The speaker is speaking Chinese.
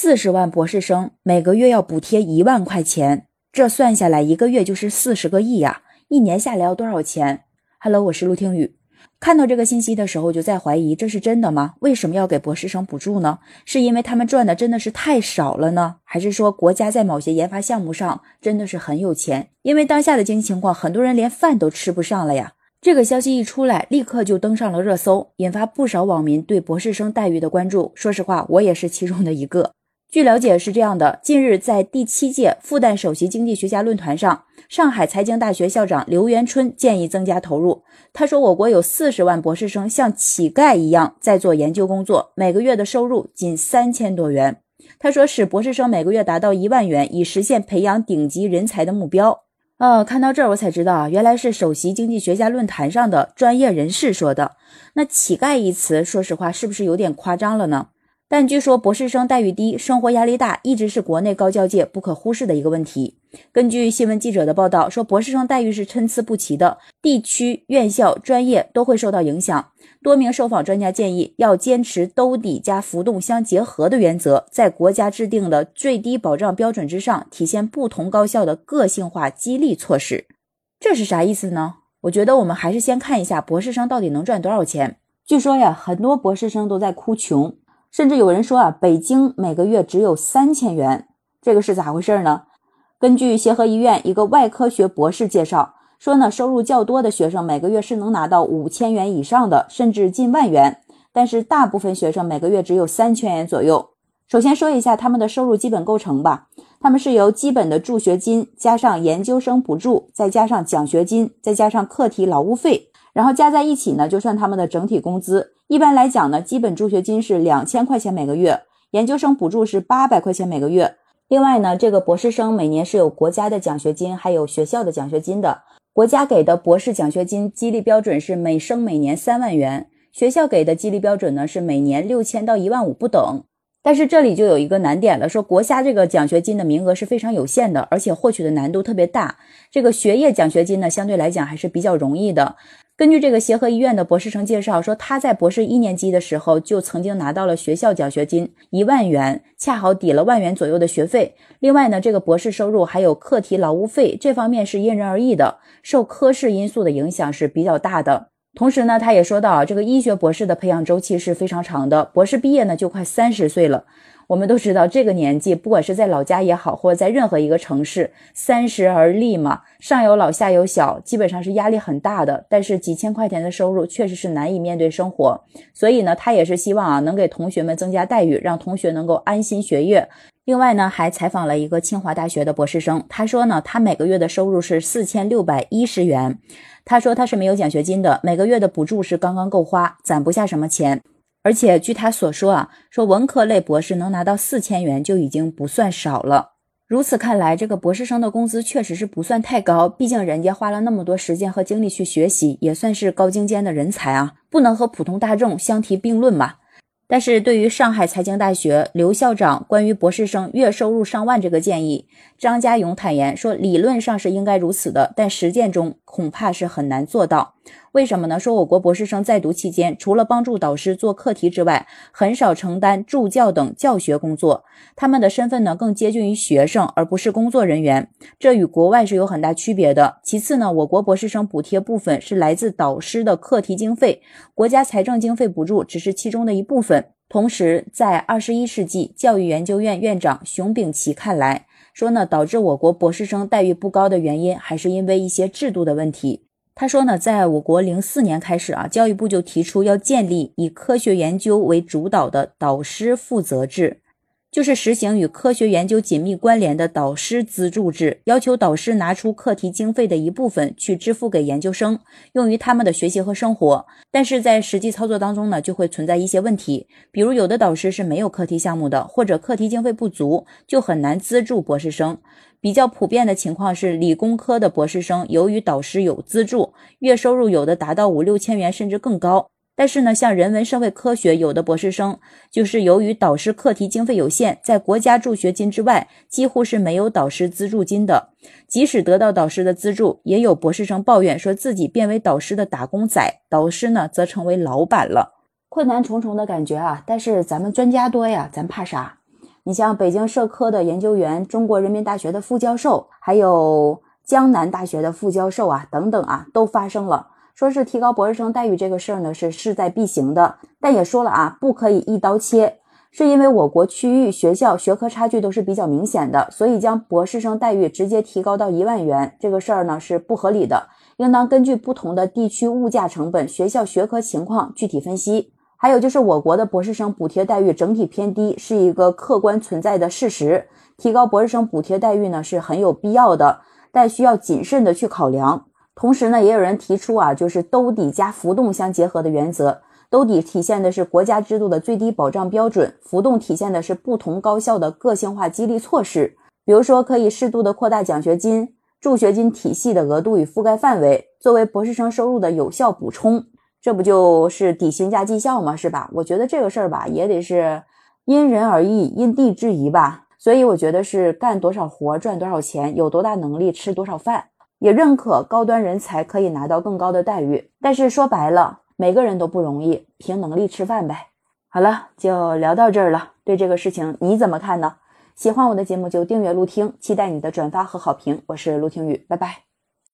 四十万博士生每个月要补贴一万块钱，这算下来一个月就是四十个亿呀！一年下来要多少钱？Hello，我是陆听雨。看到这个信息的时候，就在怀疑这是真的吗？为什么要给博士生补助呢？是因为他们赚的真的是太少了呢，还是说国家在某些研发项目上真的是很有钱？因为当下的经济情况，很多人连饭都吃不上了呀。这个消息一出来，立刻就登上了热搜，引发不少网民对博士生待遇的关注。说实话，我也是其中的一个。据了解是这样的，近日在第七届复旦首席经济学家论坛上，上海财经大学校长刘元春建议增加投入。他说，我国有四十万博士生像乞丐一样在做研究工作，每个月的收入仅三千多元。他说，使博士生每个月达到一万元，以实现培养顶级人才的目标。呃，看到这儿我才知道啊，原来是首席经济学家论坛上的专业人士说的。那乞丐一词，说实话，是不是有点夸张了呢？但据说博士生待遇低、生活压力大，一直是国内高教界不可忽视的一个问题。根据新闻记者的报道说，博士生待遇是参差不齐的，地区、院校、专业都会受到影响。多名受访专家建议，要坚持兜底加浮动相结合的原则，在国家制定的最低保障标准之上，体现不同高校的个性化激励措施。这是啥意思呢？我觉得我们还是先看一下博士生到底能赚多少钱。据说呀，很多博士生都在哭穷。甚至有人说啊，北京每个月只有三千元，这个是咋回事呢？根据协和医院一个外科学博士介绍说呢，收入较多的学生每个月是能拿到五千元以上的，甚至近万元。但是大部分学生每个月只有三千元左右。首先说一下他们的收入基本构成吧，他们是由基本的助学金加上研究生补助，再加上奖学金，再加上课题劳务费，然后加在一起呢，就算他们的整体工资。一般来讲呢，基本助学金是两千块钱每个月，研究生补助是八百块钱每个月。另外呢，这个博士生每年是有国家的奖学金，还有学校的奖学金的。国家给的博士奖学金激励标准是每生每年三万元，学校给的激励标准呢是每年六千到一万五不等。但是这里就有一个难点了，说国家这个奖学金的名额是非常有限的，而且获取的难度特别大。这个学业奖学金呢，相对来讲还是比较容易的。根据这个协和医院的博士生介绍说，他在博士一年级的时候就曾经拿到了学校奖学金一万元，恰好抵了万元左右的学费。另外呢，这个博士收入还有课题劳务费，这方面是因人而异的，受科室因素的影响是比较大的。同时呢，他也说到啊，这个医学博士的培养周期是非常长的，博士毕业呢就快三十岁了。我们都知道，这个年纪，不管是在老家也好，或者在任何一个城市，三十而立嘛，上有老下有小，基本上是压力很大的。但是几千块钱的收入确实是难以面对生活，所以呢，他也是希望啊，能给同学们增加待遇，让同学能够安心学业。另外呢，还采访了一个清华大学的博士生，他说呢，他每个月的收入是四千六百一十元，他说他是没有奖学金的，每个月的补助是刚刚够花，攒不下什么钱。而且据他所说啊，说文科类博士能拿到四千元就已经不算少了。如此看来，这个博士生的工资确实是不算太高，毕竟人家花了那么多时间和精力去学习，也算是高精尖的人才啊，不能和普通大众相提并论嘛。但是对于上海财经大学刘校长关于博士生月收入上万这个建议，张家勇坦言说，理论上是应该如此的，但实践中恐怕是很难做到。为什么呢？说我国博士生在读期间，除了帮助导师做课题之外，很少承担助教等教学工作。他们的身份呢，更接近于学生，而不是工作人员。这与国外是有很大区别的。其次呢，我国博士生补贴部分是来自导师的课题经费，国家财政经费补助只是其中的一部分。同时，在二十一世纪教育研究院院长熊丙奇看来，说呢，导致我国博士生待遇不高的原因，还是因为一些制度的问题。他说呢，在我国零四年开始啊，教育部就提出要建立以科学研究为主导的导师负责制。就是实行与科学研究紧密关联的导师资助制，要求导师拿出课题经费的一部分去支付给研究生，用于他们的学习和生活。但是在实际操作当中呢，就会存在一些问题，比如有的导师是没有课题项目的，或者课题经费不足，就很难资助博士生。比较普遍的情况是，理工科的博士生由于导师有资助，月收入有的达到五六千元，甚至更高。但是呢，像人文社会科学有的博士生，就是由于导师课题经费有限，在国家助学金之外，几乎是没有导师资助金的。即使得到导师的资助，也有博士生抱怨说自己变为导师的打工仔，导师呢则成为老板了，困难重重的感觉啊！但是咱们专家多呀，咱怕啥？你像北京社科的研究员、中国人民大学的副教授，还有江南大学的副教授啊，等等啊，都发生了。说是提高博士生待遇这个事儿呢，是势在必行的，但也说了啊，不可以一刀切，是因为我国区域学校学科差距都是比较明显的，所以将博士生待遇直接提高到一万元这个事儿呢是不合理的，应当根据不同的地区物价成本、学校学科情况具体分析。还有就是我国的博士生补贴待遇整体偏低，是一个客观存在的事实，提高博士生补贴待遇呢是很有必要的，但需要谨慎的去考量。同时呢，也有人提出啊，就是兜底加浮动相结合的原则。兜底体现的是国家制度的最低保障标准，浮动体现的是不同高校的个性化激励措施。比如说，可以适度的扩大奖学金、助学金体系的额度与覆盖范围，作为博士生收入的有效补充。这不就是底薪加绩效吗？是吧？我觉得这个事儿吧，也得是因人而异、因地制宜吧。所以我觉得是干多少活赚多少钱，有多大能力吃多少饭。也认可高端人才可以拿到更高的待遇，但是说白了，每个人都不容易，凭能力吃饭呗。好了，就聊到这儿了。对这个事情你怎么看呢？喜欢我的节目就订阅陆听，期待你的转发和好评。我是陆听雨，拜拜。